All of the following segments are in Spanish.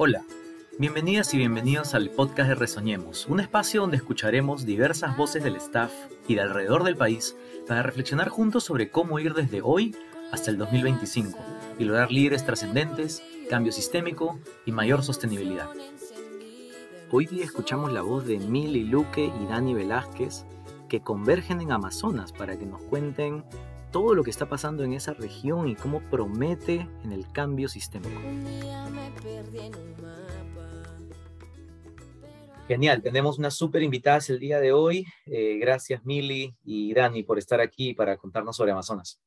Hola, bienvenidas y bienvenidos al podcast de Resoñemos, un espacio donde escucharemos diversas voces del staff y de alrededor del país para reflexionar juntos sobre cómo ir desde hoy hasta el 2025 y lograr líderes trascendentes, cambio sistémico y mayor sostenibilidad. Hoy día escuchamos la voz de Mili Luque y Dani Velázquez que convergen en Amazonas para que nos cuenten todo lo que está pasando en esa región y cómo promete en el cambio sistémico. Genial, tenemos unas súper invitadas el día de hoy. Eh, gracias Mili y Dani por estar aquí para contarnos sobre Amazonas.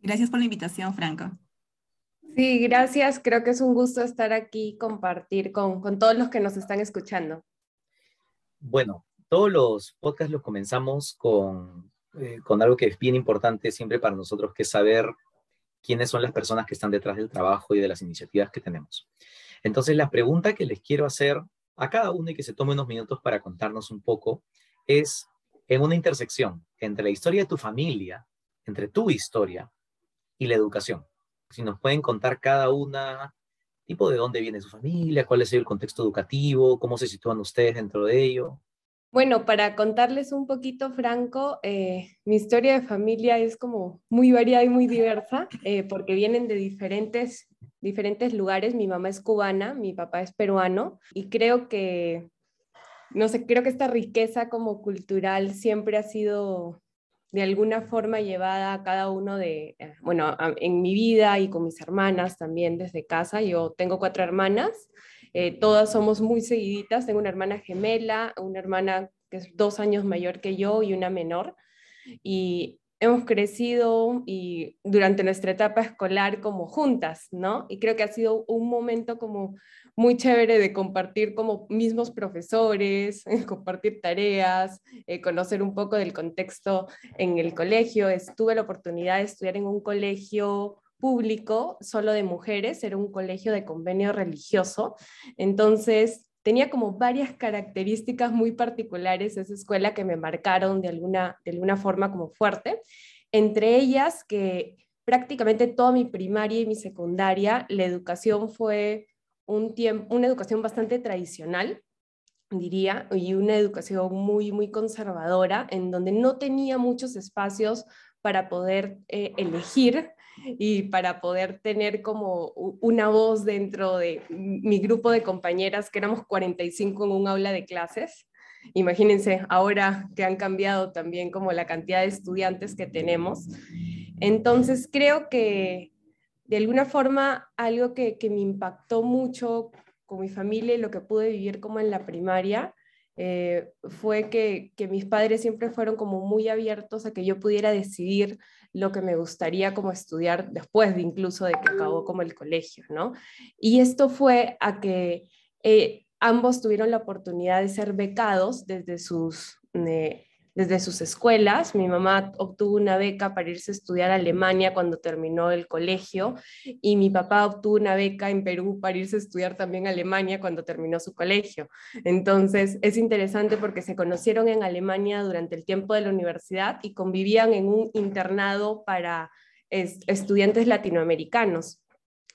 Gracias por la invitación, Franco. Sí, gracias. Creo que es un gusto estar aquí, compartir con, con todos los que nos están escuchando. Bueno, todos los podcasts los comenzamos con, eh, con algo que es bien importante siempre para nosotros, que es saber quiénes son las personas que están detrás del trabajo y de las iniciativas que tenemos. Entonces, la pregunta que les quiero hacer a cada uno y que se tome unos minutos para contarnos un poco es en una intersección entre la historia de tu familia, entre tu historia y la educación. Si nos pueden contar cada una, tipo de dónde viene su familia, cuál es el contexto educativo, cómo se sitúan ustedes dentro de ello. Bueno, para contarles un poquito, Franco, eh, mi historia de familia es como muy variada y muy diversa, eh, porque vienen de diferentes, diferentes lugares. Mi mamá es cubana, mi papá es peruano, y creo que, no sé, creo que esta riqueza como cultural siempre ha sido de alguna forma llevada a cada uno de, eh, bueno, en mi vida y con mis hermanas también desde casa. Yo tengo cuatro hermanas eh, todas somos muy seguiditas. Tengo una hermana gemela, una hermana que es dos años mayor que yo y una menor. Y hemos crecido y durante nuestra etapa escolar como juntas, ¿no? Y creo que ha sido un momento como muy chévere de compartir como mismos profesores, compartir tareas, eh, conocer un poco del contexto en el colegio. Tuve la oportunidad de estudiar en un colegio público solo de mujeres, era un colegio de convenio religioso. Entonces, tenía como varias características muy particulares esa escuela que me marcaron de alguna, de alguna forma como fuerte. Entre ellas que prácticamente toda mi primaria y mi secundaria, la educación fue un tiempo, una educación bastante tradicional, diría, y una educación muy, muy conservadora, en donde no tenía muchos espacios para poder eh, elegir y para poder tener como una voz dentro de mi grupo de compañeras, que éramos 45 en un aula de clases. Imagínense ahora que han cambiado también como la cantidad de estudiantes que tenemos. Entonces creo que de alguna forma algo que, que me impactó mucho con mi familia y lo que pude vivir como en la primaria eh, fue que, que, mis padres siempre fueron como muy abiertos a que yo pudiera decidir lo que me gustaría como estudiar después de incluso de que acabó como el colegio, ¿no? Y esto fue a que eh, ambos tuvieron la oportunidad de ser becados desde sus eh, desde sus escuelas. Mi mamá obtuvo una beca para irse a estudiar a Alemania cuando terminó el colegio y mi papá obtuvo una beca en Perú para irse a estudiar también a Alemania cuando terminó su colegio. Entonces es interesante porque se conocieron en Alemania durante el tiempo de la universidad y convivían en un internado para estudiantes latinoamericanos.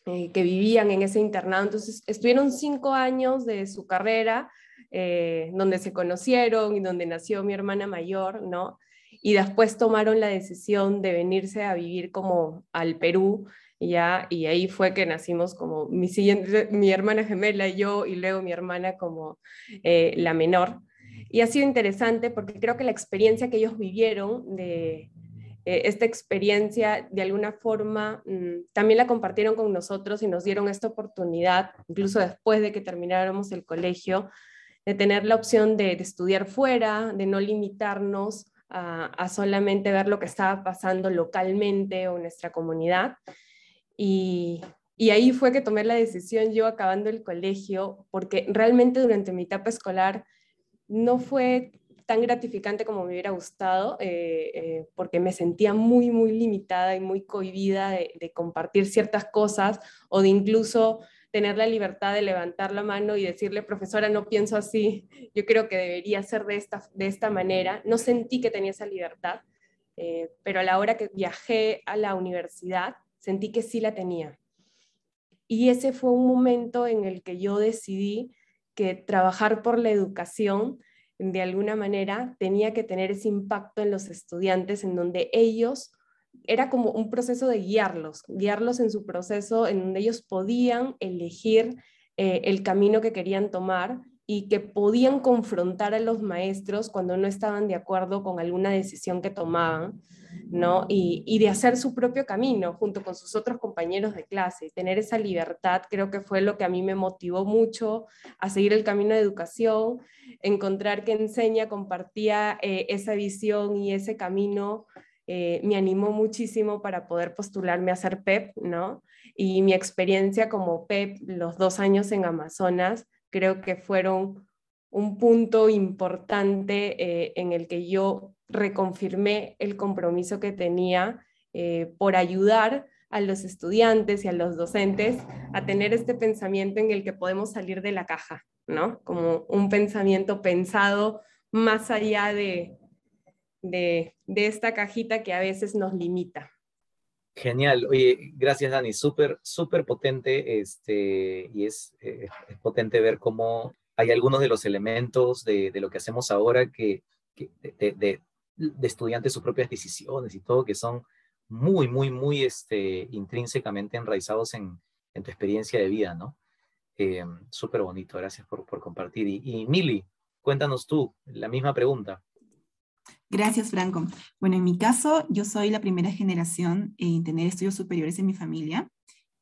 Eh, que vivían en ese internado. Entonces, estuvieron cinco años de su carrera eh, donde se conocieron y donde nació mi hermana mayor, ¿no? Y después tomaron la decisión de venirse a vivir como al Perú, ya, y ahí fue que nacimos como mi, siguiente, mi hermana gemela y yo, y luego mi hermana como eh, la menor. Y ha sido interesante porque creo que la experiencia que ellos vivieron de, eh, esta experiencia de alguna forma mm, también la compartieron con nosotros y nos dieron esta oportunidad, incluso después de que termináramos el colegio, de tener la opción de, estudiar fuera, de no limitarnos a, solamente ver lo que estaba pasando localmente o en nuestra comunidad. Y, y ahí fue que tomé la decisión yo acabando el colegio, porque realmente durante mi etapa escolar no fue tan gratificante como me hubiera gustado, eh, eh, porque me sentía muy, muy limitada y muy cohibida de, de, compartir ciertas cosas o de incluso tener la libertad de levantar la mano y decirle, profesora, no pienso así, yo creo que debería ser de esta, de esta manera. No sentí que tenía esa libertad, eh, pero a la hora que viajé a la universidad, sentí que sí la tenía. Y ese fue un momento en el que yo decidí que trabajar por la educación de alguna manera tenía que tener ese impacto en los estudiantes, en donde ellos, era como un proceso de guiarlos, guiarlos en su proceso, en donde ellos podían elegir eh, el camino que querían tomar y que podían confrontar a los maestros cuando no estaban de acuerdo con alguna decisión que tomaban, ¿no? Y, de hacer su propio camino junto con sus otros compañeros de clase. Tener esa libertad creo que fue lo que a mí me motivó mucho a seguir el camino de educación, encontrar que Enseña compartía eh, esa visión y ese camino. Eh, me animó muchísimo para poder postularme a ser PEP, ¿no? Y mi experiencia como PEP, los dos años en Amazonas, creo que fueron un punto importante eh, en el que yo reconfirmé el compromiso que tenía eh, por ayudar a los estudiantes y a los docentes a tener este pensamiento en el que podemos salir de la caja, ¿no? Como un pensamiento pensado más allá de, de, de esta cajita que a veces nos limita. Genial, oye, gracias Dani, súper, súper potente, este, y es, eh, es, potente ver cómo hay algunos de los elementos de, de lo que hacemos ahora que, que de, de, de, estudiantes, sus propias decisiones y todo, que son muy, muy, muy este, intrínsecamente enraizados en, en tu experiencia de vida, ¿no? Eh, súper bonito, gracias por, por compartir. Y, y Mili, cuéntanos tú, la misma pregunta. Gracias, Franco. Bueno, en mi caso, yo soy la primera generación en tener estudios superiores en mi familia.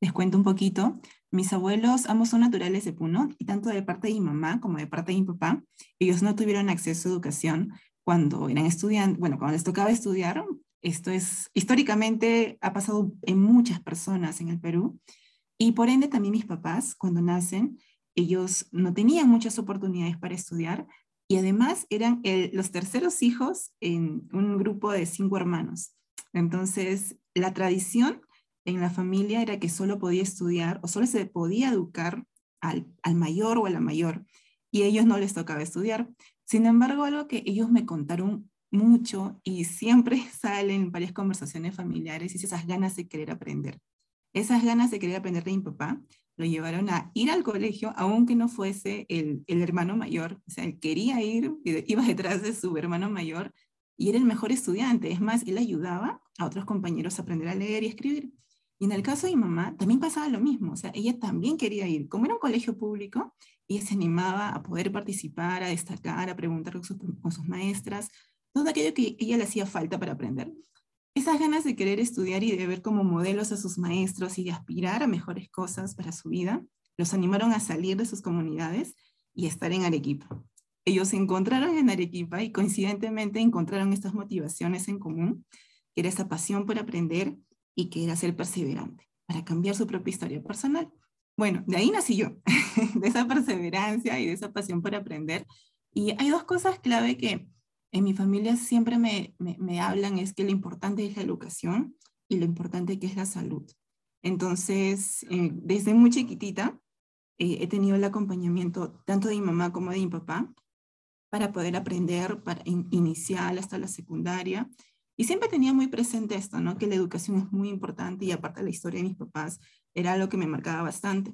Les cuento un poquito. Mis abuelos, ambos son naturales de Puno, y tanto de parte de mi mamá como de parte de mi papá, ellos no tuvieron acceso a educación cuando eran estudiantes, bueno, cuando les tocaba estudiar. Esto es, históricamente ha pasado en muchas personas en el Perú, y por ende también mis papás, cuando nacen, ellos no tenían muchas oportunidades para estudiar, y además eran los terceros hijos en un grupo de cinco hermanos. Entonces, la tradición en la familia era que solo podía estudiar o solo se podía educar al, al mayor o a la mayor, y a ellos no les tocaba estudiar. Sin embargo, algo que ellos me contaron mucho y siempre salen varias conversaciones familiares es esas ganas de querer aprender. Esas ganas de querer aprender de mi papá lo llevaron a ir al colegio, aunque no fuese el, el hermano mayor, o sea, él quería ir, iba detrás de su hermano mayor y era el mejor estudiante. Es más, él ayudaba a otros compañeros a aprender a leer y escribir. Y en el caso de mi mamá, también pasaba lo mismo, o sea, ella también quería ir. Como era un colegio público, ella se animaba a poder participar, a destacar, a preguntar con sus, con sus maestras, todo aquello que ella le hacía falta para aprender esas ganas de querer estudiar y de ver como modelos a sus maestros y de aspirar a mejores cosas para su vida, los animaron a salir de sus comunidades y estar en Arequipa. Ellos se encontraron en Arequipa y coincidentemente encontraron estas motivaciones en común, que era esa pasión por aprender y que era ser perseverante, para cambiar su propia historia personal. Bueno, de ahí nací yo, de esa perseverancia y de esa pasión por aprender. Y hay dos cosas clave que en mi familia siempre me, me, hablan es que lo importante es la educación y lo importante que es la salud. Entonces, eh, desde muy chiquitita eh, he tenido el acompañamiento tanto de mi mamá como de mi papá para poder aprender para inicial hasta la secundaria. Y siempre tenía muy presente esto, ¿no? Que la educación es muy importante y aparte la historia de mis papás era algo que me marcaba bastante.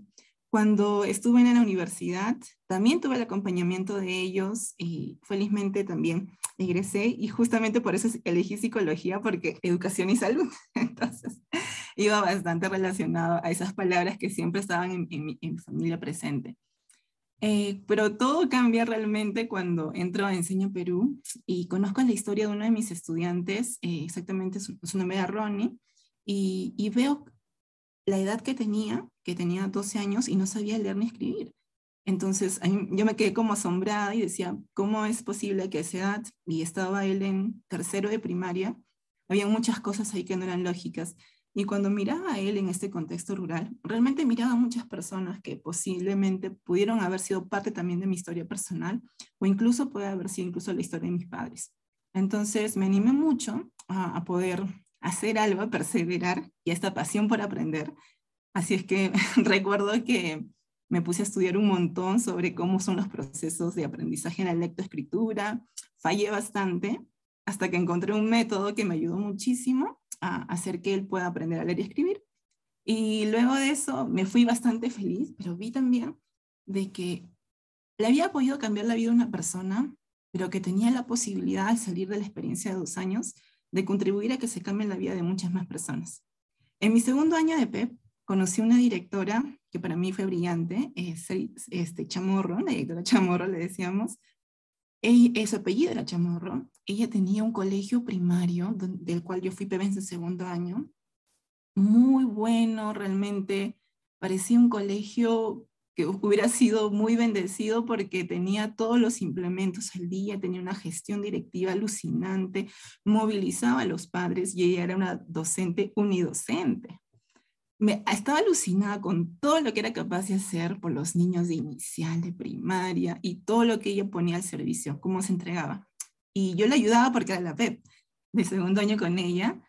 Cuando estuve en la universidad, también tuve el acompañamiento de ellos y felizmente también egresé y justamente por eso elegí psicología porque educación y salud. Entonces, iba bastante relacionado a esas palabras que siempre estaban en, en, mi, en mi, familia presente. Eh, pero todo cambia realmente cuando entro a Enseño Perú y conozco la historia de uno de mis estudiantes, eh, exactamente su, su, nombre era Ronnie, y, y veo la edad que tenía, que tenía 12 años y no sabía leer ni escribir. Entonces yo me quedé como asombrada y decía, ¿cómo es posible que a esa edad, y estaba él en tercero de primaria, había muchas cosas ahí que no eran lógicas. Y cuando miraba a él en este contexto rural, realmente miraba a muchas personas que posiblemente pudieron haber sido parte también de mi historia personal o incluso puede haber sido incluso la historia de mis padres. Entonces me animé mucho a, a poder hacer algo, perseverar y esta pasión por aprender. Así es que recuerdo que me puse a estudiar un montón sobre cómo son los procesos de aprendizaje en la lectoescritura. Fallé bastante hasta que encontré un método que me ayudó muchísimo a hacer que él pueda aprender a leer y escribir. Y luego de eso me fui bastante feliz, pero vi también de que le había podido cambiar la vida a una persona, pero que tenía la posibilidad al salir de la experiencia de dos años de contribuir a que se cambie la vida de muchas más personas. En mi segundo año de PEP, conocí una directora que para mí fue brillante, es este, Chamorro, la directora Chamorro le decíamos, ella, su apellido era Chamorro, ella tenía un colegio primario del cual yo fui PEP en su segundo año, muy bueno realmente, parecía un colegio que hubiera sido muy bendecido porque tenía todos los implementos al día, tenía una gestión directiva alucinante, movilizaba a los padres y ella era una docente unidocente. Me, estaba alucinada con todo lo que era capaz de hacer por los niños de inicial, de primaria y todo lo que ella ponía al servicio, cómo se entregaba. Y yo le ayudaba porque era la PEP de segundo año con ella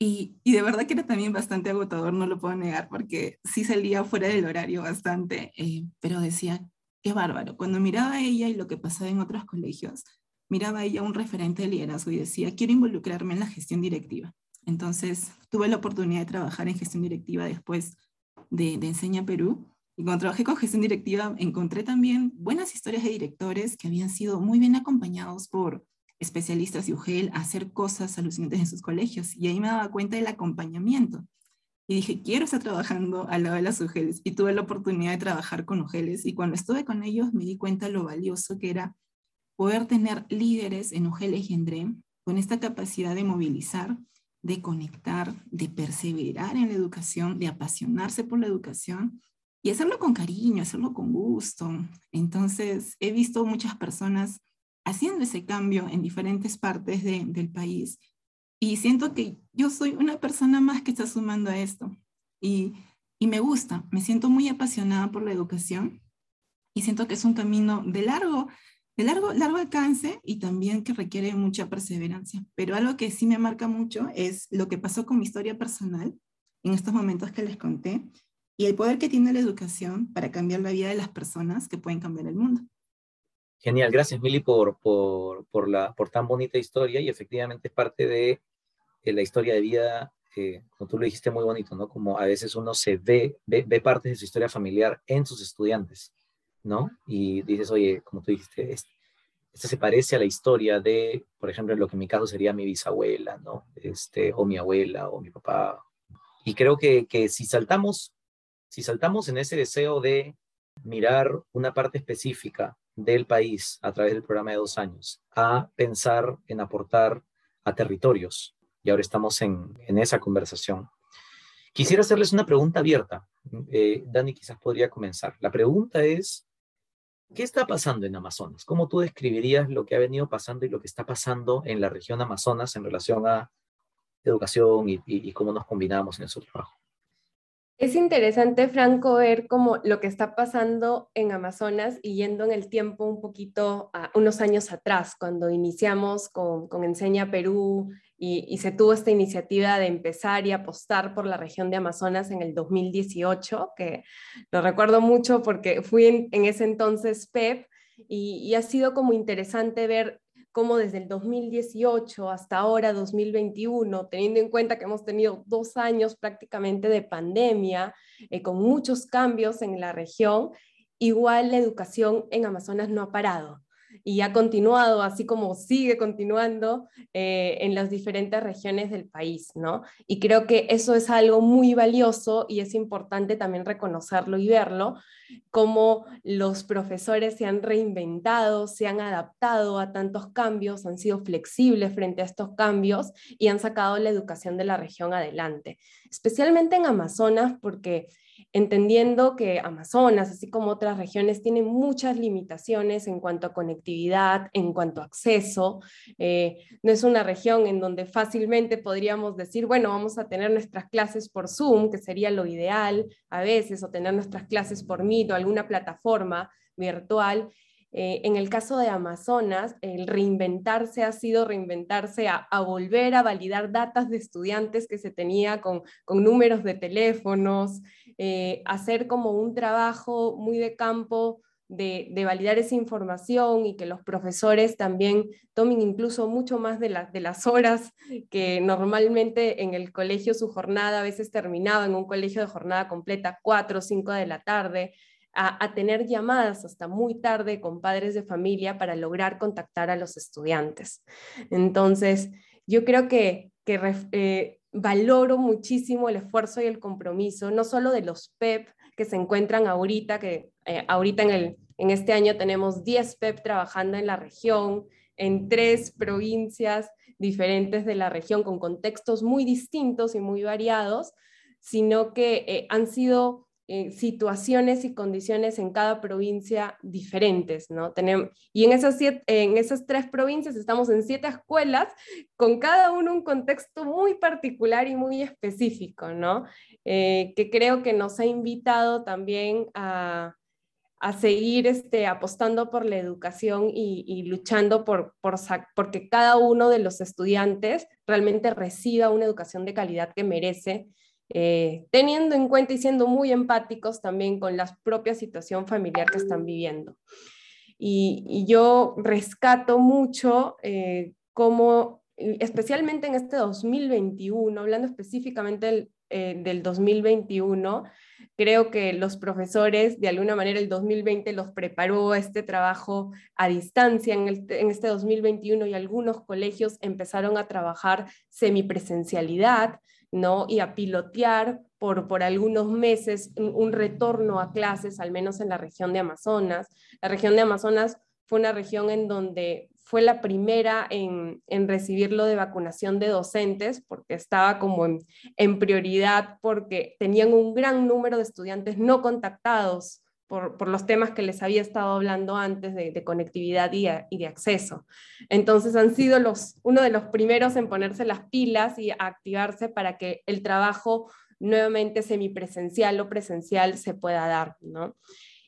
y, de verdad que era también bastante agotador, no lo puedo negar, porque sí salía fuera del horario bastante, eh, pero decía, qué bárbaro. Cuando miraba a ella y lo que pasaba en otros colegios, miraba a ella un referente de liderazgo y decía, quiero involucrarme en la gestión directiva. Entonces tuve la oportunidad de trabajar en gestión directiva después de, de Enseña Perú. Y cuando trabajé con gestión directiva, encontré también buenas historias de directores que habían sido muy bien acompañados por especialistas y UGEL a hacer cosas alucinantes en sus colegios. Y ahí me daba cuenta del acompañamiento. Y dije, quiero estar trabajando al lado de las UGELs. Y tuve la oportunidad de trabajar con UGELs. Y cuando estuve con ellos me di cuenta lo valioso que era poder tener líderes en UGELs y en con esta capacidad de movilizar, de conectar, de perseverar en la educación, de apasionarse por la educación y hacerlo con cariño, hacerlo con gusto. Entonces, he visto muchas personas haciendo ese cambio en diferentes partes del país. Y siento que yo soy una persona más que está sumando a esto. Y, y me gusta, me siento muy apasionada por la educación y siento que es un camino de largo, de largo, largo alcance y también que requiere mucha perseverancia. Pero algo que sí me marca mucho es lo que pasó con mi historia personal en estos momentos que les conté y el poder que tiene la educación para cambiar la vida de las personas que pueden cambiar el mundo. Genial, gracias Mili por, por, por, la, por tan bonita historia y efectivamente es parte de, la historia de vida, eh, como tú lo dijiste muy bonito, ¿no? Como a veces uno se ve, ve, ve, partes de su historia familiar en sus estudiantes, ¿no? Y dices, oye, como tú dijiste, esto, se parece a la historia de, por ejemplo, lo que en mi caso sería mi bisabuela, ¿no? Este, o mi abuela, o mi papá. Y creo que, que si saltamos, si saltamos en ese deseo de mirar una parte específica del país a través del programa de dos años a pensar en aportar a territorios. Y ahora estamos en, esa conversación. Quisiera hacerles una pregunta abierta. Eh, Dani quizás podría comenzar. La pregunta es, ¿qué está pasando en Amazonas? ¿Cómo tú describirías lo que ha venido pasando y lo que está pasando en la región Amazonas en relación a educación y, y cómo nos combinamos en ese trabajo? Es interesante, Franco, ver cómo lo que está pasando en Amazonas y yendo en el tiempo un poquito a unos años atrás, cuando iniciamos con, con Enseña Perú y, se tuvo esta iniciativa de empezar y apostar por la región de Amazonas en el 2018, que lo recuerdo mucho porque fui en, ese entonces PEP y, y ha sido como interesante ver cómo desde el 2018 hasta ahora, 2021, teniendo en cuenta que hemos tenido dos años prácticamente de pandemia, eh, con muchos cambios en la región, igual la educación en Amazonas no ha parado y ha continuado, así como sigue continuando eh, en las diferentes regiones del país, ¿no? Y creo que eso es algo muy valioso y es importante también reconocerlo y verlo, cómo los profesores se han reinventado, se han adaptado a tantos cambios, han sido flexibles frente a estos cambios y han sacado la educación de la región adelante, especialmente en Amazonas, porque entendiendo que Amazonas, así como otras regiones, tienen muchas limitaciones en cuanto a conectividad, en cuanto a acceso. Eh, no es una región en donde fácilmente podríamos decir, bueno, vamos a tener nuestras clases por Zoom, que sería lo ideal a veces, o tener nuestras clases por Meet o alguna plataforma virtual. Eh, en el caso de Amazonas, el reinventarse ha sido reinventarse a, volver a validar datos de estudiantes que se tenía con, números de teléfonos, eh, hacer como un trabajo muy de campo de, validar esa información y que los profesores también tomen incluso mucho más de, de las horas que normalmente en el colegio su jornada a veces terminaba en un colegio de jornada completa, 4 o 5 de la tarde, a, tener llamadas hasta muy tarde con padres de familia para lograr contactar a los estudiantes. Entonces, yo creo que, eh, valoro muchísimo el esfuerzo y el compromiso, no solo de los PEP que se encuentran ahorita, que eh, ahorita en, el, en este año tenemos 10 PEP trabajando en la región, en tres provincias diferentes de la región, con contextos muy distintos y muy variados, sino que eh, han sido eh, situaciones y condiciones en cada provincia diferentes, ¿no? Tenemos, y en esas, en esas tres provincias estamos en siete escuelas, con cada uno un contexto muy particular y muy específico, ¿no? Eh, que creo que nos ha invitado también a, a seguir este, apostando por la educación y, y luchando por, por, porque cada uno de los estudiantes realmente reciba una educación de calidad que merece eh, teniendo en cuenta y siendo muy empáticos también con la propia situación familiar que están viviendo. Y, yo rescato mucho eh, cómo, especialmente en este 2021, hablando específicamente del, eh, del 2021, creo que los profesores, de alguna manera, el 2020 los preparó a este trabajo a distancia en, en, este 2021 y algunos colegios empezaron a trabajar semipresencialidad, ¿no? Y a pilotear por, por algunos meses un, retorno a clases, al menos en la región de Amazonas. La región de Amazonas fue una región en donde fue la primera en, en recibirlo de vacunación de docentes, porque estaba como en, en, prioridad, porque tenían un gran número de estudiantes no contactados por, los temas que les había estado hablando antes de, conectividad y, de acceso. Entonces han sido los, uno de los primeros en ponerse las pilas y activarse para que el trabajo nuevamente semipresencial o presencial se pueda dar, ¿no?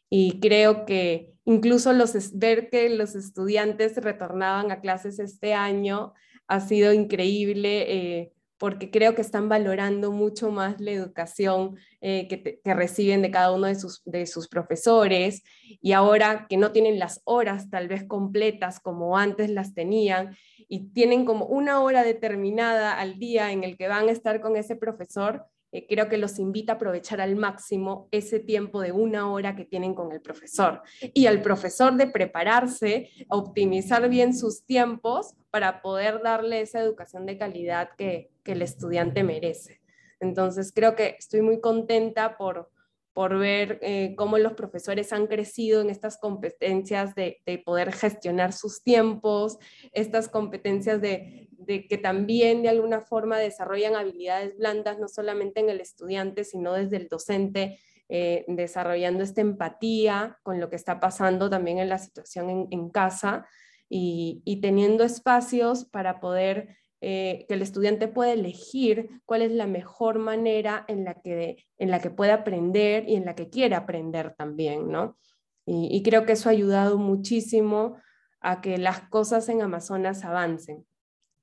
Y creo que incluso los, ver que los estudiantes retornaban a clases este año ha sido increíble. Eh, porque creo que están valorando mucho más la educación eh, que, reciben de cada uno de sus, de sus profesores y ahora que no tienen las horas tal vez completas como antes las tenían y tienen como una hora determinada al día en el que van a estar con ese profesor, eh, creo que los invita a aprovechar al máximo ese tiempo de una hora que tienen con el profesor. Y al profesor de prepararse, optimizar bien sus tiempos para poder darle esa educación de calidad que, que el estudiante merece. Entonces, creo que estoy muy contenta por, por ver eh, cómo los profesores han crecido en estas competencias de, de poder gestionar sus tiempos, estas competencias de, de, que también de alguna forma desarrollan habilidades blandas, no solamente en el estudiante, sino desde el docente, eh, desarrollando esta empatía con lo que está pasando también en la situación en, en casa y, y, teniendo espacios para poder eh, que el estudiante puede elegir cuál es la mejor manera en la que, en la que puede aprender y en la que quiere aprender también, ¿no? Y, creo que eso ha ayudado muchísimo a que las cosas en Amazonas avancen.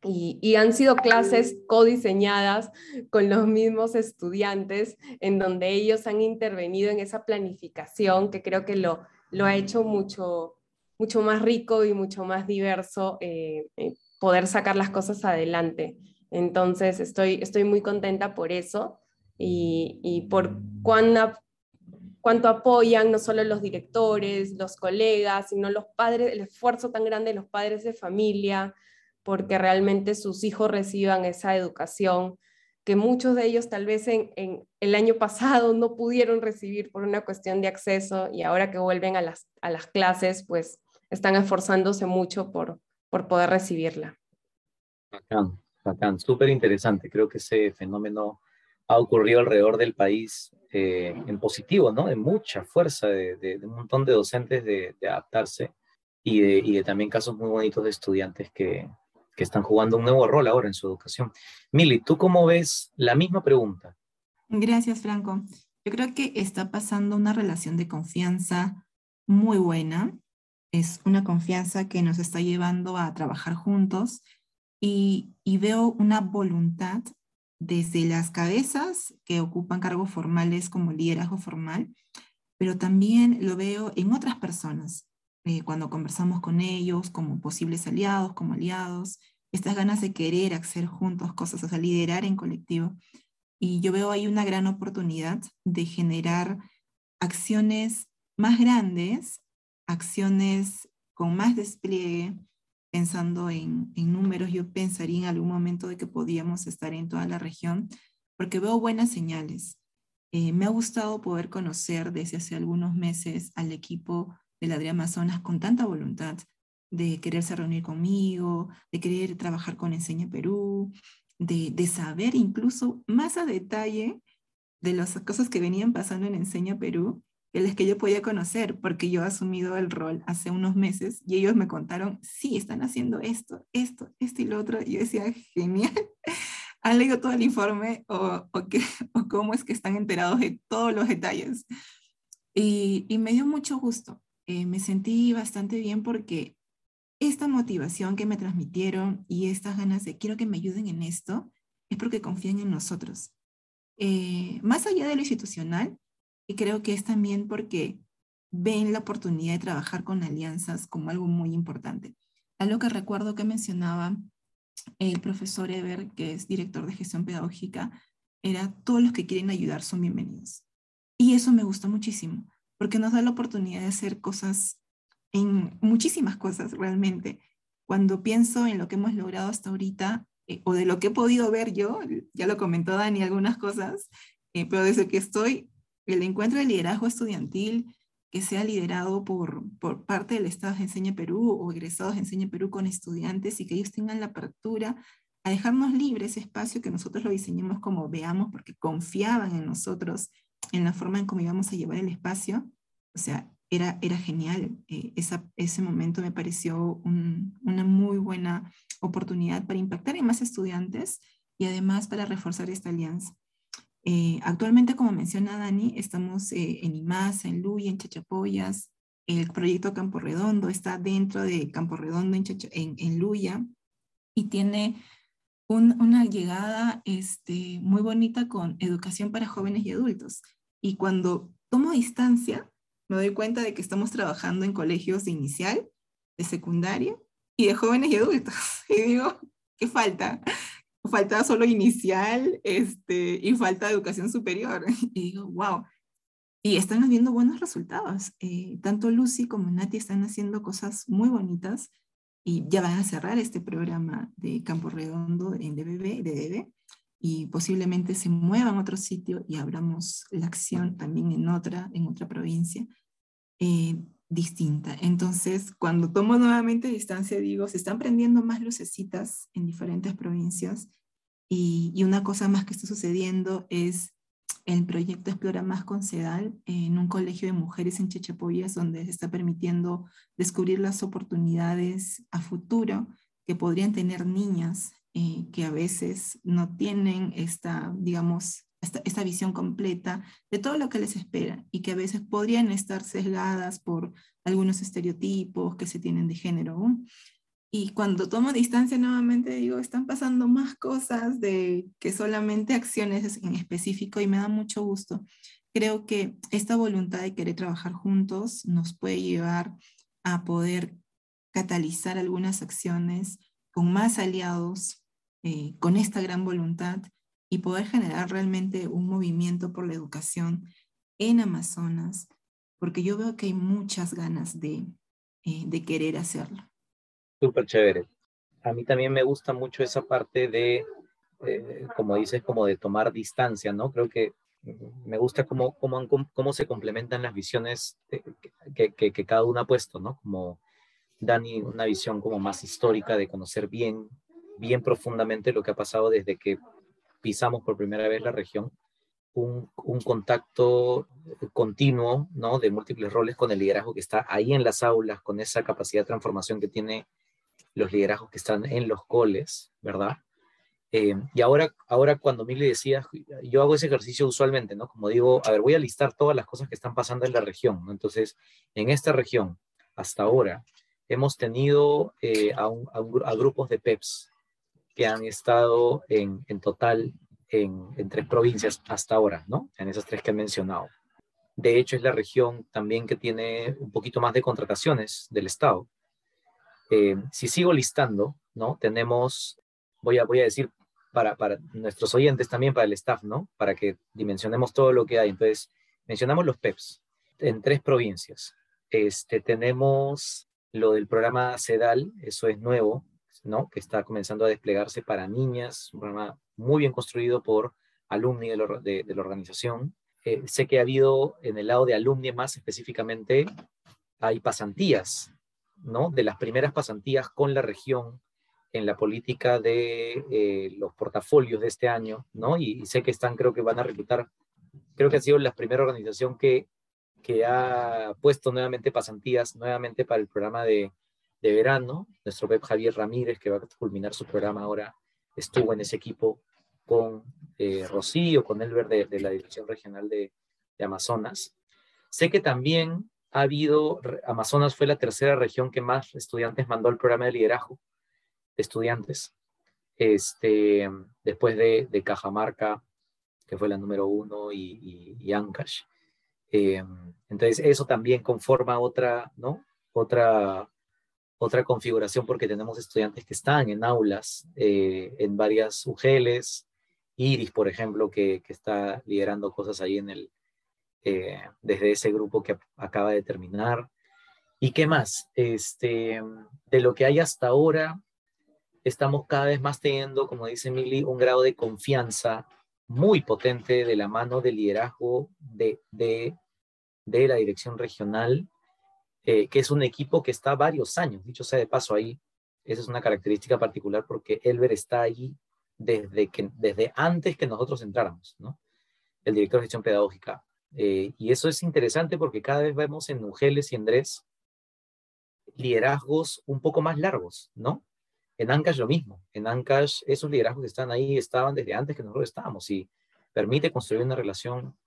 Y, y, han sido clases codiseñadas con los mismos estudiantes, en donde ellos han intervenido en esa planificación que creo que lo, lo ha hecho mucho, mucho más rico y mucho más diverso eh, eh poder sacar las cosas adelante. Entonces, estoy, estoy muy contenta por eso y, y por cuánto apoyan no solo los directores, los colegas, sino los padres, el esfuerzo tan grande de los padres de familia, porque realmente sus hijos reciban esa educación que muchos de ellos tal vez en, en, el año pasado no pudieron recibir por una cuestión de acceso y ahora que vuelven a las, a las clases, pues están esforzándose mucho por, por poder recibirla. Bacán, bacán, súper interesante. Creo que ese fenómeno ha ocurrido alrededor del país eh, en positivo, ¿no? De mucha fuerza, de, un montón de docentes de, adaptarse y de, y de, también casos muy bonitos de estudiantes que, que están jugando un nuevo rol ahora en su educación. Mili, ¿tú cómo ves la misma pregunta? Gracias, Franco. Yo creo que está pasando una relación de confianza muy buena es una confianza que nos está llevando a trabajar juntos y, veo una voluntad desde las cabezas que ocupan cargos formales como liderazgo formal pero también lo veo en otras personas, eh, cuando conversamos con ellos como posibles aliados, como aliados, estas ganas de querer hacer juntos cosas, o sea, liderar en colectivo. Y yo veo ahí una gran oportunidad de generar acciones más grandes, acciones con más despliegue, pensando en, números, yo pensaría en algún momento de que podíamos estar en toda la región, porque veo buenas señales. Eh, me ha gustado poder conocer desde hace algunos meses al equipo de la Amazonas con tanta voluntad de quererse reunir conmigo, de querer trabajar con Enseña Perú, de, de saber incluso más a detalle de las cosas que venían pasando en Enseña Perú que las que yo podía conocer, porque yo he asumido el rol hace unos meses y ellos me contaron, sí, están haciendo esto, esto, esto y lo otro. Y yo decía, genial, han leído todo el informe o, o, o cómo es que están enterados de todos los detalles. Y, y me dio mucho gusto, eh, me sentí bastante bien porque esta motivación que me transmitieron y estas ganas de quiero que me ayuden en esto, es porque confían en nosotros. Eh, más allá de lo institucional, y creo que es también porque ven la oportunidad de trabajar con alianzas como algo muy importante. Algo que recuerdo que mencionaba el profesor Eber, que es director de gestión pedagógica, era todos los que quieren ayudar son bienvenidos. Y eso me gustó muchísimo, porque nos da la oportunidad de hacer cosas en muchísimas cosas realmente. Cuando pienso en lo que hemos logrado hasta ahorita, eh, o de lo que he podido ver yo, ya lo comentó Dani algunas cosas, eh, pero desde que estoy el encuentro de liderazgo estudiantil que sea liderado por, por parte del Estado de Enseña Perú o egresados de Enseña Perú con estudiantes y que ellos tengan la apertura a dejarnos libre ese espacio que nosotros lo diseñemos como veamos porque confiaban en nosotros en la forma en cómo íbamos a llevar el espacio. O sea, era, era genial. Eh, ese momento me pareció una muy buena oportunidad para impactar en más estudiantes y además para reforzar esta alianza. Eh, actualmente, como menciona Dani, estamos eh, en IMAS, en Luya, en Chachapoyas. El proyecto Campo Redondo está dentro de Campo Redondo en, en, Luya y tiene una llegada este, muy bonita con educación para jóvenes y adultos. Y cuando tomo distancia, me doy cuenta de que estamos trabajando en colegios de inicial, de secundaria y de jóvenes y adultos. Y digo, ¿qué falta? Falta solo inicial este, y falta educación superior. Y digo, wow. Y están habiendo buenos resultados. Eh, tanto Lucy como Nati están haciendo cosas muy bonitas y ya van a cerrar este programa de Campo Redondo en DBB, DDB y posiblemente se muevan a otro sitio y abramos la acción también en otra, en otra provincia eh, distinta. Entonces, cuando tomo nuevamente distancia, digo, se están prendiendo más lucecitas en diferentes provincias y, una cosa más que está sucediendo es el proyecto Explora Más con CEDAL en un colegio de mujeres en Chechapoyas, donde se está permitiendo descubrir las oportunidades a futuro que podrían tener niñas eh, que a veces no tienen esta, digamos, esta, visión completa de todo lo que les espera y que a veces podrían estar sesgadas por algunos estereotipos que se tienen de género. Y cuando tomo distancia nuevamente digo, están pasando más cosas de que solamente acciones en específico y me da mucho gusto. Creo que esta voluntad de querer trabajar juntos nos puede llevar a poder catalizar algunas acciones con más aliados, eh, con esta gran voluntad y poder generar realmente un movimiento por la educación en Amazonas, porque yo veo que hay muchas ganas de, eh, de querer hacerlo. Súper chévere. A mí también me gusta mucho esa parte de, eh, como dices, como de tomar distancia, ¿no? Creo que me gusta cómo, cómo, cómo se complementan las visiones que, que, que, cada uno ha puesto, ¿no? Como Dani, una visión como más histórica de conocer bien, bien profundamente lo que ha pasado desde que pisamos por primera vez la región, un, un, contacto continuo, ¿no? De múltiples roles con el liderazgo que está ahí en las aulas, con esa capacidad de transformación que tiene los liderazgos que están en los coles, ¿verdad? Eh, y ahora, ahora cuando Mili decía, yo hago ese ejercicio usualmente, ¿no? Como digo, a ver, voy a listar todas las cosas que están pasando en la región, ¿no? Entonces, en esta región, hasta ahora, hemos tenido eh, a, a, grupos de PEPs que han estado en, en total en, en, tres provincias hasta ahora, ¿no? En esas tres que he mencionado. De hecho, es la región también que tiene un poquito más de contrataciones del Estado. Eh, si sigo listando, ¿no? Tenemos, voy a, voy a decir para, para nuestros oyentes también, para el staff, ¿no? Para que dimensionemos todo lo que hay. Entonces, mencionamos los PEPs en tres provincias. Este, tenemos lo del programa CEDAL, eso es nuevo, ¿no? Que está comenzando a desplegarse para niñas, un programa muy bien construido por alumni de, la organización. Eh, sé que ha habido en el lado de alumni más específicamente, hay pasantías, ¿no? De las primeras pasantías con la región en la política de eh, los portafolios de este año, ¿no? Y, sé que están, creo que van a reclutar, creo que ha sido la primera organización que, que ha puesto nuevamente pasantías, nuevamente para el programa de, de verano. Nuestro web Javier Ramírez, que va a culminar su programa ahora, estuvo en ese equipo con eh, Rocío, con Elber de, de la Dirección Regional de, Amazonas. Sé que también ha habido, Amazonas fue la tercera región que más estudiantes mandó al programa de liderazgo de estudiantes. Este, después de, de, Cajamarca, que fue la número uno, y, y, Ancash. Eh, entonces, eso también conforma otra, ¿no? Otra, otra configuración porque tenemos estudiantes que están en aulas, eh, en varias UGELES, Iris, por ejemplo, que, que, está liderando cosas ahí en el, eh, desde ese grupo que acaba de terminar. ¿Y qué más? Este, de lo que hay hasta ahora, estamos cada vez más teniendo, como dice Mili, un grado de confianza muy potente de la mano del liderazgo de, de, de la dirección regional, eh, que es un equipo que está varios años, dicho sea de paso ahí. Esa es una característica particular porque Elber está ahí desde, que, desde antes que nosotros entráramos, ¿no? El director de gestión pedagógica. Eh, y eso es interesante porque cada vez vemos en Mujeres y en Dres liderazgos un poco más largos, ¿no? En Ancash lo mismo. En Ancash esos liderazgos que están ahí estaban desde antes que nosotros estábamos y permite construir una relación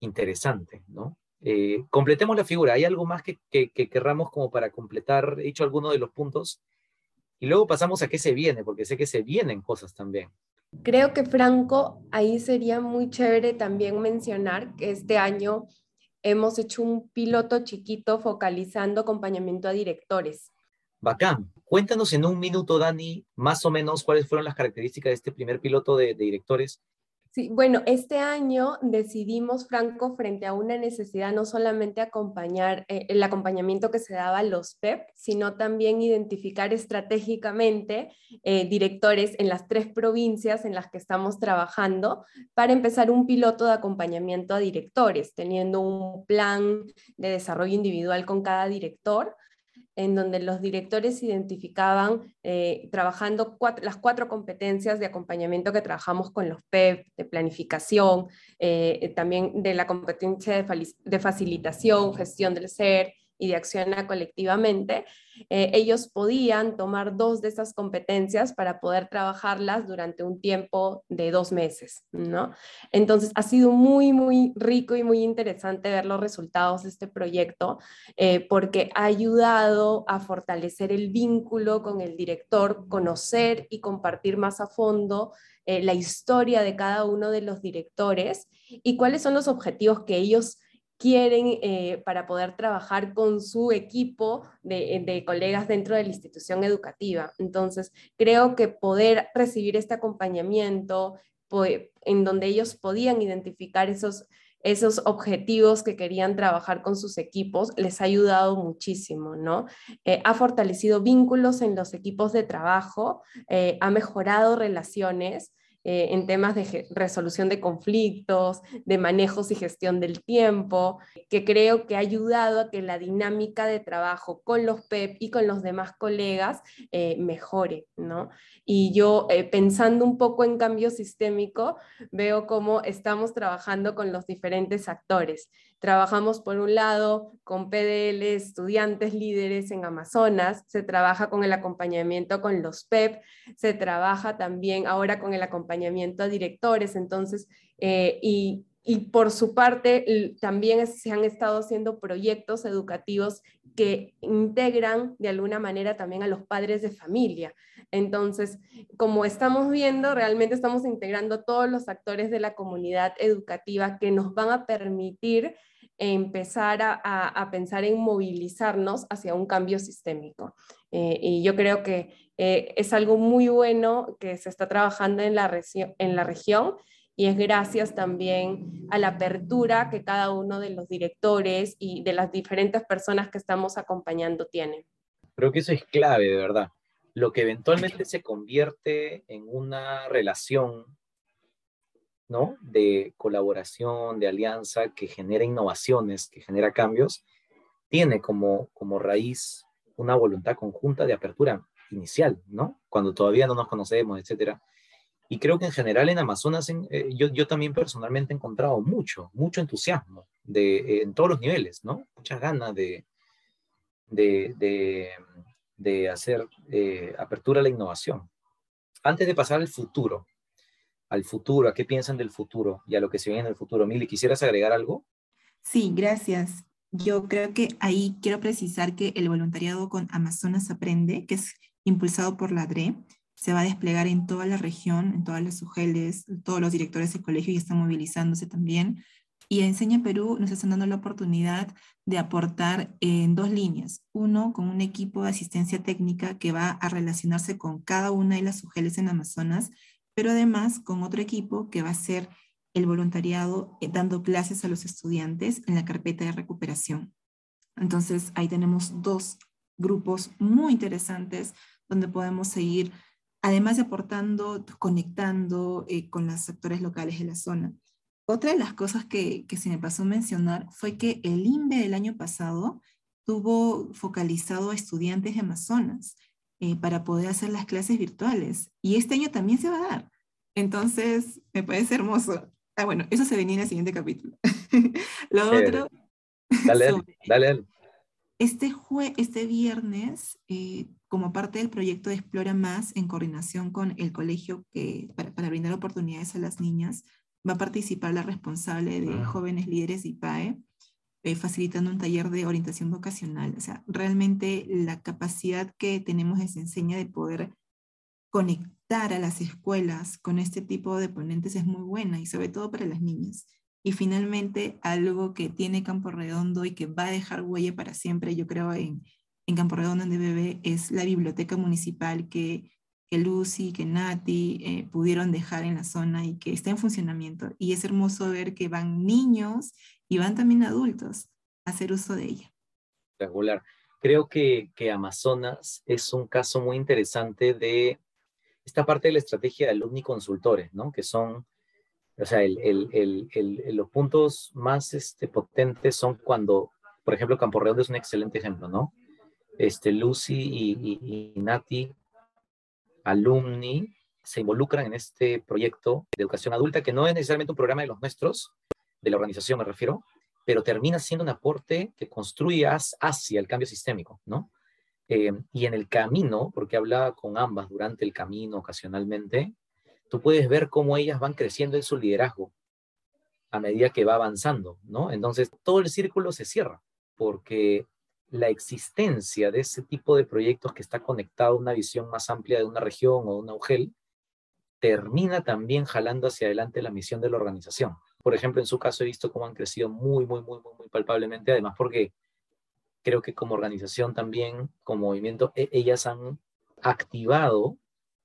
interesante, ¿no? Eh, completemos la figura. ¿Hay algo más que, que, que querramos como para completar, he hecho alguno de los puntos? Y luego pasamos a qué se viene, porque sé que se vienen cosas también. Creo que Franco, ahí sería muy chévere también mencionar que este año hemos hecho un piloto chiquito focalizando acompañamiento a directores. Bacán. Cuéntanos en un minuto, Dani, más o menos cuáles fueron las características de este primer piloto de, de directores Sí, bueno, este año decidimos, Franco, frente a una necesidad no solamente acompañar eh, el acompañamiento que se daba a los PEP, sino también identificar estratégicamente eh, directores en las tres provincias en las que estamos trabajando para empezar un piloto de acompañamiento a directores, teniendo un plan de desarrollo individual con cada director en donde los directores identificaban, eh, trabajando las cuatro competencias de acompañamiento que trabajamos con los PEP, de planificación, eh, también de la competencia de facilitación, gestión del ser, y de acciona colectivamente, eh, ellos podían tomar dos de esas competencias para poder trabajarlas durante un tiempo de dos meses, ¿no? Entonces, ha sido muy, muy rico y muy interesante ver los resultados de este proyecto eh, porque ha ayudado a fortalecer el vínculo con el director, conocer y compartir más a fondo eh, la historia de cada uno de los directores y cuáles son los objetivos que ellos quieren eh, para poder trabajar con su equipo de, colegas dentro de la institución educativa. Entonces, creo que poder recibir este acompañamiento en donde ellos podían identificar esos, esos objetivos que querían trabajar con sus equipos, les ha ayudado muchísimo, ¿no? Eh, ha fortalecido vínculos en los equipos de trabajo, eh, ha mejorado relaciones eh, en temas de resolución de conflictos, de manejos y gestión del tiempo, que creo que ha ayudado a que la dinámica de trabajo con los PEP y con los demás colegas eh, mejore, ¿no? Y yo, eh, pensando un poco en cambio sistémico, veo cómo estamos trabajando con los diferentes actores. Trabajamos por un lado con PDL, estudiantes líderes en Amazonas, se trabaja con el acompañamiento con los PEP, se trabaja también ahora con el acompañamiento a directores, entonces, eh, y, y por su parte también se han estado haciendo proyectos educativos que integran de alguna manera también a los padres de familia. Entonces, como estamos viendo, realmente estamos integrando todos los actores de la comunidad educativa que nos van a permitir empezar a, pensar en movilizarnos hacia un cambio sistémico. Eh, y yo creo que eh, es algo muy bueno que se está trabajando en la, en la región y es gracias también a la apertura que cada uno de los directores y de las diferentes personas que estamos acompañando tiene. Creo que eso es clave, de verdad. Lo que eventualmente se convierte en una relación ¿no? de colaboración, de alianza, que genera innovaciones, que genera cambios, tiene como, como raíz una voluntad conjunta de apertura inicial, ¿no? Cuando todavía no nos conocemos, etcétera. Y creo que en general en Amazonas, eh, yo, yo también personalmente he encontrado mucho, mucho entusiasmo de, en todos los niveles, ¿no? Muchas ganas de, de, de, de hacer eh, apertura a la innovación. Antes de pasar al futuro, al futuro, a qué piensan del futuro y a lo que se viene en el futuro. Mili, ¿quisieras agregar algo? Sí, gracias. Yo creo que ahí quiero precisar que el voluntariado con Amazonas Aprende, que es impulsado por la DRE, se va a desplegar en toda la región, en todas las UGELES, todos los directores de colegio ya están movilizándose también. Y Enseña Perú nos están dando la oportunidad de aportar en dos líneas. Uno, con un equipo de asistencia técnica que va a relacionarse con cada una de las UGELES en Amazonas pero además con otro equipo que va a ser el voluntariado eh, dando clases a los estudiantes en la carpeta de recuperación. Entonces, ahí tenemos dos grupos muy interesantes donde podemos seguir, además de aportando, conectando eh, con los sectores locales de la zona. Otra de las cosas que, que se me pasó mencionar fue que el INVE del año pasado tuvo focalizado a estudiantes de Amazonas eh, para poder hacer las clases virtuales. Y este año también se va a dar. Entonces, me parece hermoso. Ah, bueno, eso se venía en el siguiente capítulo. Lo otro... Dale, dale, dale. Este, jue este viernes, eh, como parte del proyecto de Explora Más, en coordinación con el colegio que, para, para, brindar oportunidades a las niñas, va a participar la responsable de ah. Jóvenes Líderes IPAE, eh, facilitando un taller de orientación vocacional. O sea, realmente la capacidad que tenemos es enseña de poder conectar a las escuelas con este tipo de ponentes es muy buena y sobre todo para las niñas. Y finalmente, algo que tiene Campo Redondo y que va a dejar huella para siempre, yo creo, en, en Campo Redondo, en DBB, es la biblioteca municipal que, que Lucy, que Nati eh, pudieron dejar en la zona y que está en funcionamiento. Y es hermoso ver que van niños y van también adultos a hacer uso de ella. Espectacular. Creo que, que Amazonas es un caso muy interesante de esta parte de la estrategia de alumni consultores, ¿no? Que son, o sea, el, el, el, los puntos más este, potentes son cuando, por ejemplo, Campo Redondo es un excelente ejemplo, ¿no? Este, Lucy y, y Nati, alumni, se involucran en este proyecto de educación adulta, que no es necesariamente un programa de los nuestros, de la organización me refiero, pero termina siendo un aporte que construye hacia el cambio sistémico, ¿no? Eh, y en el camino, porque hablaba con ambas durante el camino ocasionalmente, tú puedes ver cómo ellas van creciendo en su liderazgo a medida que va avanzando, ¿no? Entonces, todo el círculo se cierra, porque la existencia de ese tipo de proyectos que está conectado a una visión más amplia de una región o de una termina también jalando hacia adelante la misión de la organización por ejemplo, en su caso he visto cómo han crecido muy, muy, muy, muy, palpablemente, además porque creo que como organización también, como movimiento, e, ellas han activado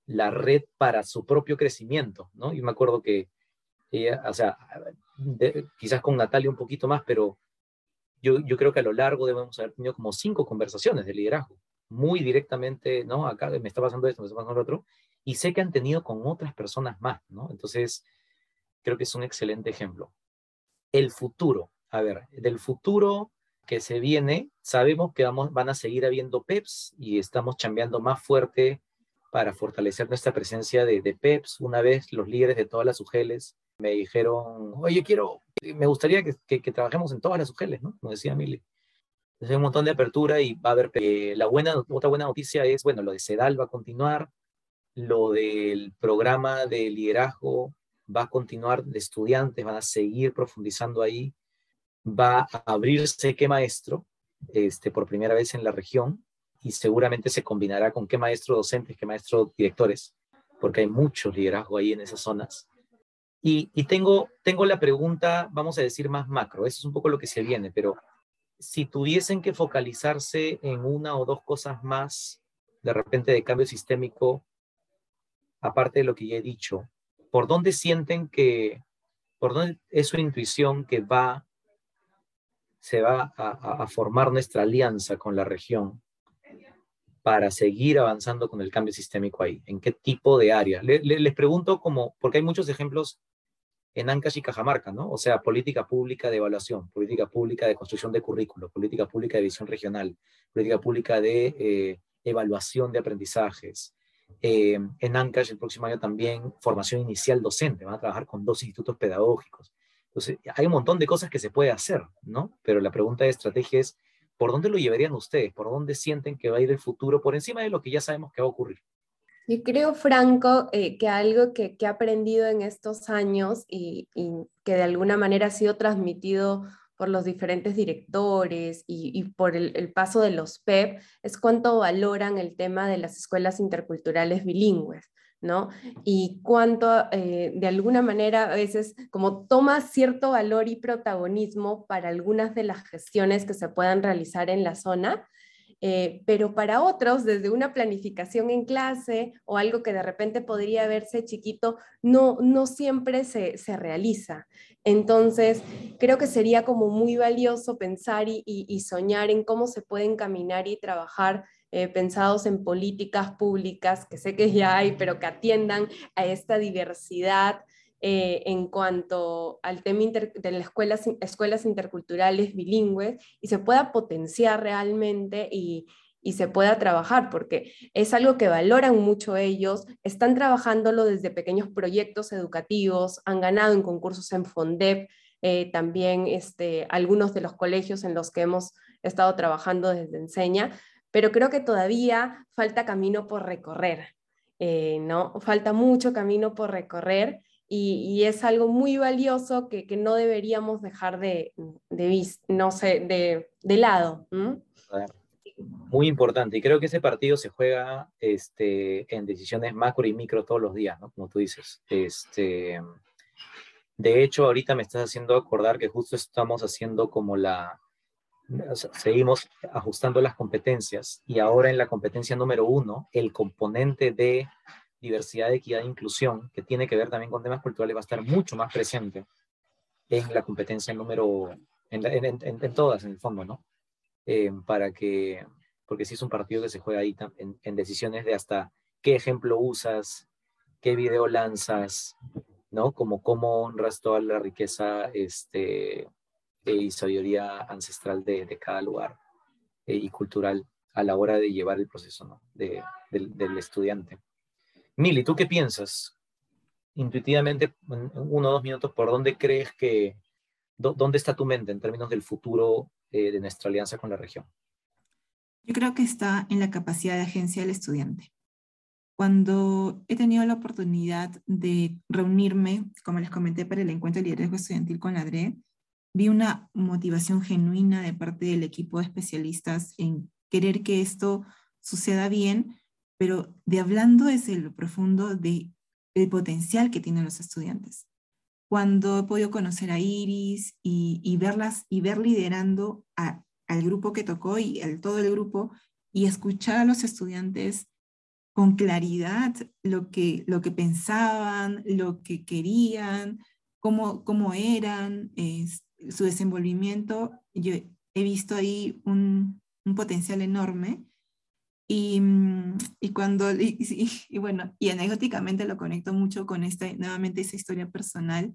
la red para su propio crecimiento, ¿no? Y me acuerdo que ella, o sea, quizás con Natalia un poquito más, pero yo, yo creo que a lo largo debemos haber tenido como cinco conversaciones de liderazgo, muy directamente, ¿no? Acá me está pasando esto, me está pasando lo otro, y sé que han tenido con otras personas más, ¿no? Entonces, creo que es un excelente ejemplo. El futuro, a ver, del futuro que se viene, sabemos que vamos, van a seguir habiendo PEPs y estamos chambeando más fuerte para fortalecer nuestra presencia de, PEPs. Una vez los líderes de todas las UGELES me dijeron, oye, quiero, me gustaría que, trabajemos en todas las UGELES, ¿no? Como decía Mili. Hay un montón de apertura y va a haber, eh, la buena, otra buena noticia es, bueno, lo de CEDAL va a continuar, lo del programa de liderazgo va a continuar de estudiantes, van a seguir profundizando ahí, va a abrirse qué maestro este, por primera vez en la región y seguramente se combinará con qué maestro docentes, qué maestro directores, porque hay mucho liderazgo ahí en esas zonas. Y, y, tengo, tengo la pregunta, vamos a decir, más macro, eso es un poco lo que se viene, pero si tuviesen que focalizarse en una o dos cosas más, de repente de cambio sistémico, aparte de lo que ya he dicho, ¿por dónde sienten que, por dónde es su intuición que va, se va a, formar nuestra alianza con la región para seguir avanzando con el cambio sistémico ahí? ¿En qué tipo de área? les pregunto como, porque hay muchos ejemplos en Ancash y Cajamarca, ¿no? O sea, política pública de evaluación, política pública de construcción de currículo, política pública de visión regional, política pública de eh, evaluación de aprendizajes, eh, en Ancash el próximo año también formación inicial docente, van a trabajar con dos institutos pedagógicos. Entonces, hay un montón de cosas que se puede hacer, ¿no? Pero la pregunta de estrategia es, ¿por dónde lo llevarían ustedes? ¿Por dónde sienten que va a ir el futuro por encima de lo que ya sabemos que va a ocurrir? Yo creo, Franco, eh, que algo que, que, he aprendido en estos años y, y, que de alguna manera ha sido transmitido por los diferentes directores y, por el, paso de los PEP, es cuánto valoran el tema de las escuelas interculturales bilingües. ¿no? Y cuánto eh, de alguna manera a veces como toma cierto valor y protagonismo para algunas de las gestiones que se puedan realizar en la zona, eh, pero para otros, desde una planificación en clase o algo que de repente podría verse chiquito, no, no siempre se, se realiza. Entonces, creo que sería como muy valioso pensar y, soñar en cómo se pueden caminar y trabajar eh, pensados en políticas públicas, que sé que ya hay, pero que atiendan a esta diversidad eh, en cuanto al tema de las escuelas, escuelas interculturales bilingües y se pueda potenciar realmente y, y se pueda trabajar, porque es algo que valoran mucho ellos, están trabajándolo desde pequeños proyectos educativos, han ganado en concursos en FONDEP, eh, también este, algunos de los colegios en los que hemos estado trabajando desde Enseña, pero creo que todavía falta camino por recorrer, eh, ¿no? Falta mucho camino por recorrer y, es algo muy valioso que, que no deberíamos dejar de, de, no sé, de, de lado. Muy importante, y creo que ese partido se juega este, en decisiones macro y micro todos los días, ¿no? Como tú dices. Este, de hecho, ahorita me estás haciendo acordar que justo estamos haciendo como la, seguimos ajustando las competencias y ahora en la competencia número uno, el componente de diversidad, equidad e inclusión, que tiene que ver también con temas culturales, va a estar mucho más presente en la competencia número, en, todas, en el fondo, ¿no? Eh, para que, porque si es un partido que se juega ahí en, decisiones de hasta qué ejemplo usas, qué video lanzas, ¿no? Como cómo honras toda la riqueza este, y sabiduría ancestral de, cada lugar eh, y cultural a la hora de llevar el proceso, ¿no? De, del, del estudiante. Mili, ¿tú qué piensas? Intuitivamente, en uno o dos minutos, ¿por dónde crees que, dónde está tu mente en términos del futuro eh, de nuestra alianza con la región? Yo creo que está en la capacidad de agencia del estudiante. Cuando he tenido la oportunidad de reunirme, como les comenté, para el encuentro de liderazgo estudiantil con la DRE, vi una motivación genuina de parte del equipo de especialistas en querer que esto suceda bien, pero de hablando desde lo profundo de el potencial que tienen los estudiantes. Cuando he podido conocer a Iris y, verlas y ver liderando al grupo que tocó y al todo el grupo y escuchar a los estudiantes con claridad lo que, lo que pensaban, lo que querían, cómo, cómo eran, su desenvolvimiento, yo he visto ahí un, un potencial enorme y, mm, y cuando, y, bueno, y anecdóticamente lo conecto mucho con esta, nuevamente esa historia personal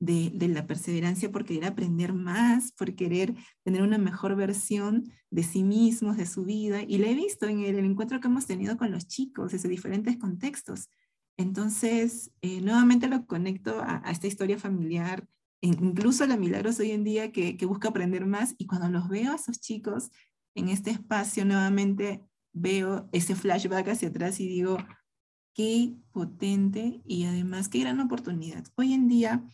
de, de, la perseverancia por querer aprender más, por querer tener una mejor versión de sí mismos, de su vida. Y lo he visto en el, encuentro que hemos tenido con los chicos desde diferentes contextos. Entonces, eh, nuevamente lo conecto a, a, esta historia familiar, incluso la Milagros hoy en día que, que busca aprender más. Y cuando los veo a esos chicos en este espacio, nuevamente veo ese flashback hacia atrás y digo, qué potente y además qué gran oportunidad. Hoy en día,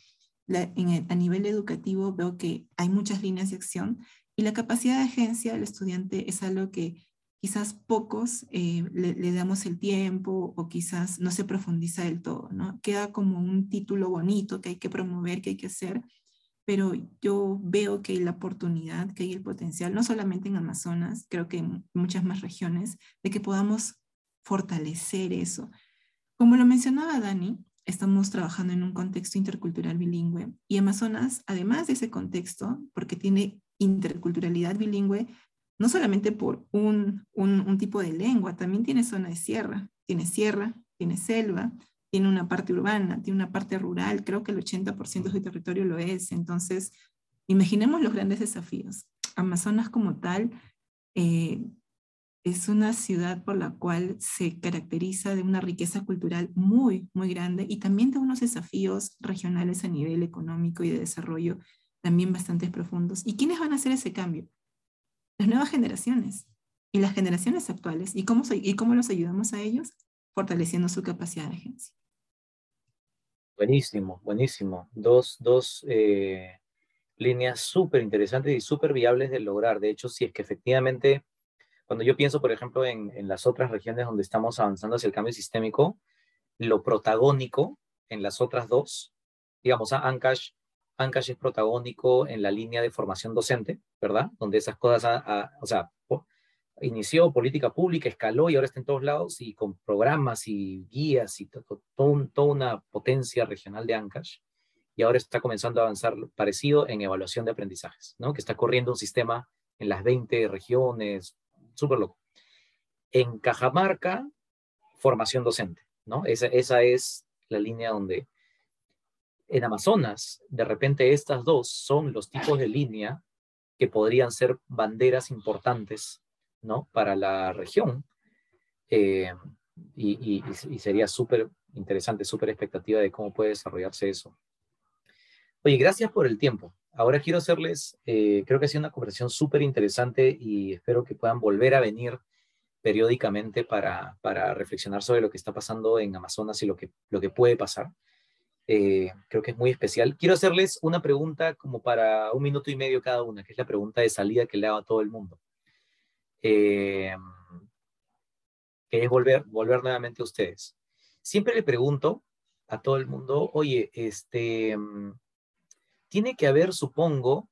a nivel educativo, veo que hay muchas líneas de acción Y la capacidad de agencia del estudiante es algo que quizás pocos eh, le, damos el tiempo o quizás no se profundiza del todo, ¿no? Queda como un título bonito que hay que promover, que hay que hacer, pero yo veo que hay la oportunidad, que hay el potencial, no solamente en Amazonas, creo que en muchas más regiones, de que podamos fortalecer eso. Como lo mencionaba Dani, estamos trabajando en un contexto intercultural bilingüe y Amazonas, además de ese contexto, porque tiene interculturalidad bilingüe, no solamente por un, un, tipo de lengua, también tiene zona de sierra, tiene sierra, tiene selva, tiene una parte urbana, tiene una parte rural, creo que el 80% de su territorio lo es. Entonces, imaginemos los grandes desafíos. Amazonas como tal eh, es una ciudad por la cual se caracteriza de una riqueza cultural muy, muy grande y también de unos desafíos regionales a nivel económico y de desarrollo también bastante profundos. ¿Y quiénes van a hacer ese cambio? las nuevas generaciones y las generaciones actuales. ¿Y cómo, y cómo los ayudamos a ellos? Fortaleciendo su capacidad de agencia. Buenísimo, buenísimo. Dos, dos eh, líneas súper interesantes y súper viables de lograr. De hecho, si es que efectivamente, cuando yo pienso, por ejemplo, en, en las otras regiones donde estamos avanzando hacia el cambio sistémico, lo protagónico en las otras dos, digamos, Ancash Ancash es protagónico en la línea de formación docente, ¿verdad? Donde esas cosas, o sea, inició política pública, escaló y ahora está en todos lados y con programas y guías y toda una potencia regional de Ancash. Y ahora está comenzando a avanzar parecido en evaluación de aprendizajes, ¿no? Que está corriendo un sistema en las 20 regiones, súper loco. En Cajamarca, formación docente, ¿no? Esa, esa es la línea donde en Amazonas, de repente estas dos son los tipos de línea que podrían ser banderas importantes ¿no? para la región. Eh, y, sería súper interesante, súper expectativa de cómo puede desarrollarse eso. Oye, gracias por el tiempo. Ahora quiero hacerles, eh, creo que ha sido una conversación súper interesante y espero que puedan volver a venir periódicamente para, para reflexionar sobre lo que está pasando en Amazonas y lo que, lo que puede pasar. Eh, creo que es muy especial. Quiero hacerles una pregunta como para un minuto y medio cada una, que es la pregunta de salida que le hago a todo el mundo. Eh, que es volver, volver nuevamente a ustedes. Siempre le pregunto a todo el mundo, oye, este, tiene que haber, supongo,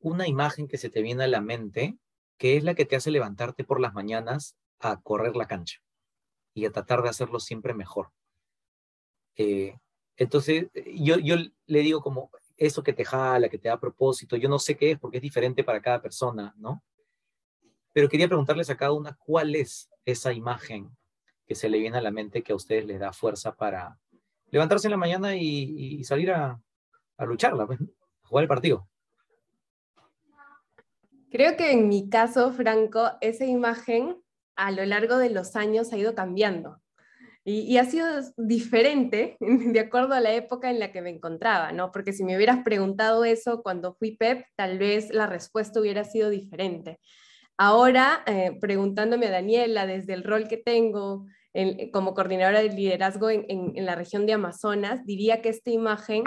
una imagen que se te viene a la mente, que es la que te hace levantarte por las mañanas a correr la cancha y a tratar de hacerlo siempre mejor. Eh, entonces, yo, yo le digo como eso que te jala, que te da propósito, yo no sé qué es porque es diferente para cada persona, ¿no? Pero quería preguntarles a cada una cuál es esa imagen que se le viene a la mente que a ustedes les da fuerza para levantarse en la mañana y, salir a, lucharla, pues, a jugar el partido. Creo que en mi caso, Franco, esa imagen a lo largo de los años ha ido cambiando. Y, ha sido diferente de acuerdo a la época en la que me encontraba, ¿no? Porque si me hubieras preguntado eso cuando fui PEP, tal vez la respuesta hubiera sido diferente. Ahora, eh, preguntándome a Daniela desde el rol que tengo como coordinadora de liderazgo en, la región de Amazonas, diría que esta imagen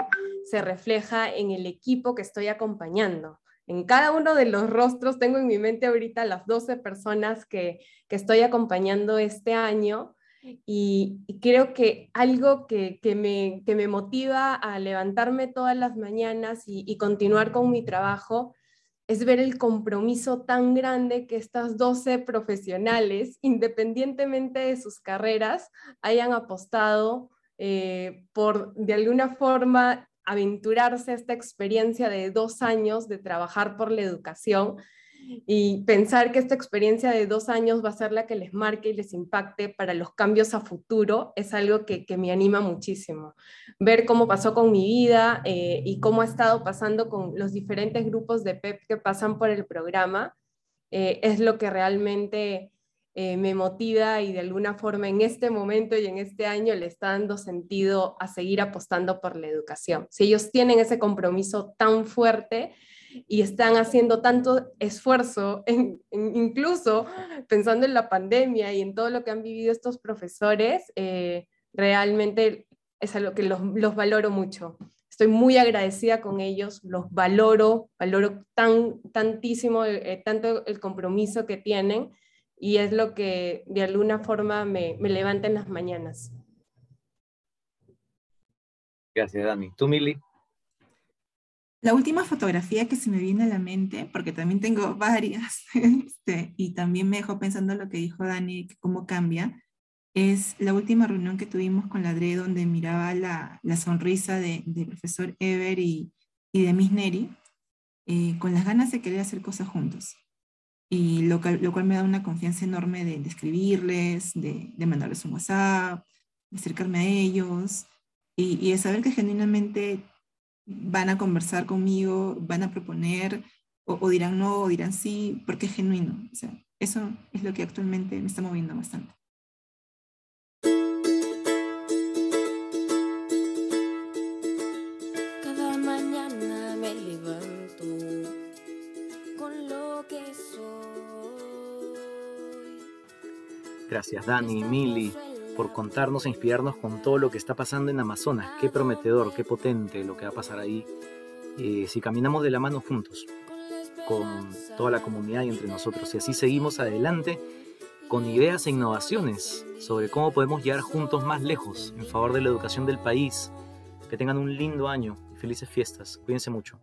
se refleja en el equipo que estoy acompañando. En cada uno de los rostros tengo en mi mente ahorita las 12 personas que, que estoy acompañando este año y, creo que algo que, me, que, me, motiva a levantarme todas las mañanas y, continuar con mi trabajo es ver el compromiso tan grande que estas 12 profesionales, independientemente de sus carreras, hayan apostado eh, por, de alguna forma, aventurarse a esta experiencia de dos años de trabajar por la educación y pensar que esta experiencia de dos años va a ser la que les marque y les impacte para los cambios a futuro es algo que, me anima muchísimo. Ver cómo pasó con mi vida eh, y cómo ha estado pasando con los diferentes grupos de PEP que pasan por el programa eh, es lo que realmente eh, me motiva y de alguna forma en este momento y en este año le está dando sentido a seguir apostando por la educación. Si ellos tienen ese compromiso tan fuerte, y están haciendo tanto esfuerzo, incluso pensando en la pandemia y en todo lo que han vivido estos profesores, eh, realmente es algo que los, valoro mucho. estoy muy agradecida con ellos, los valoro, valoro tan, tantísimo, eh, tanto el compromiso que tienen y es lo que de alguna forma me, me levanta en las mañanas. Gracias, Dani. ¿Tú, Mili? La última fotografía que se me viene a la mente, porque también tengo varias, este, y también me dejó pensando lo que dijo Dani, cómo cambia, es la última reunión que tuvimos con la DRE donde miraba la, la sonrisa del de profesor Ever y, y de Miss Neri, eh, con las ganas de querer hacer cosas juntos. Y lo, lo cual me da una confianza enorme de, de escribirles, de, de, mandarles un WhatsApp, de acercarme a ellos y, y de saber que genuinamente van a conversar conmigo, van a proponer o, o dirán no o dirán sí, porque es genuino. O sea, eso es lo que actualmente me está moviendo bastante. Gracias Dani, Mili, por contarnos e inspirarnos con todo lo que está pasando en Amazonas. Qué prometedor, qué potente lo que va a pasar ahí. Eh, si caminamos de la mano juntos, con toda la comunidad y entre nosotros, y así seguimos adelante con ideas e innovaciones sobre cómo podemos llegar juntos más lejos en favor de la educación del país. Que tengan un lindo año y felices fiestas. Cuídense mucho.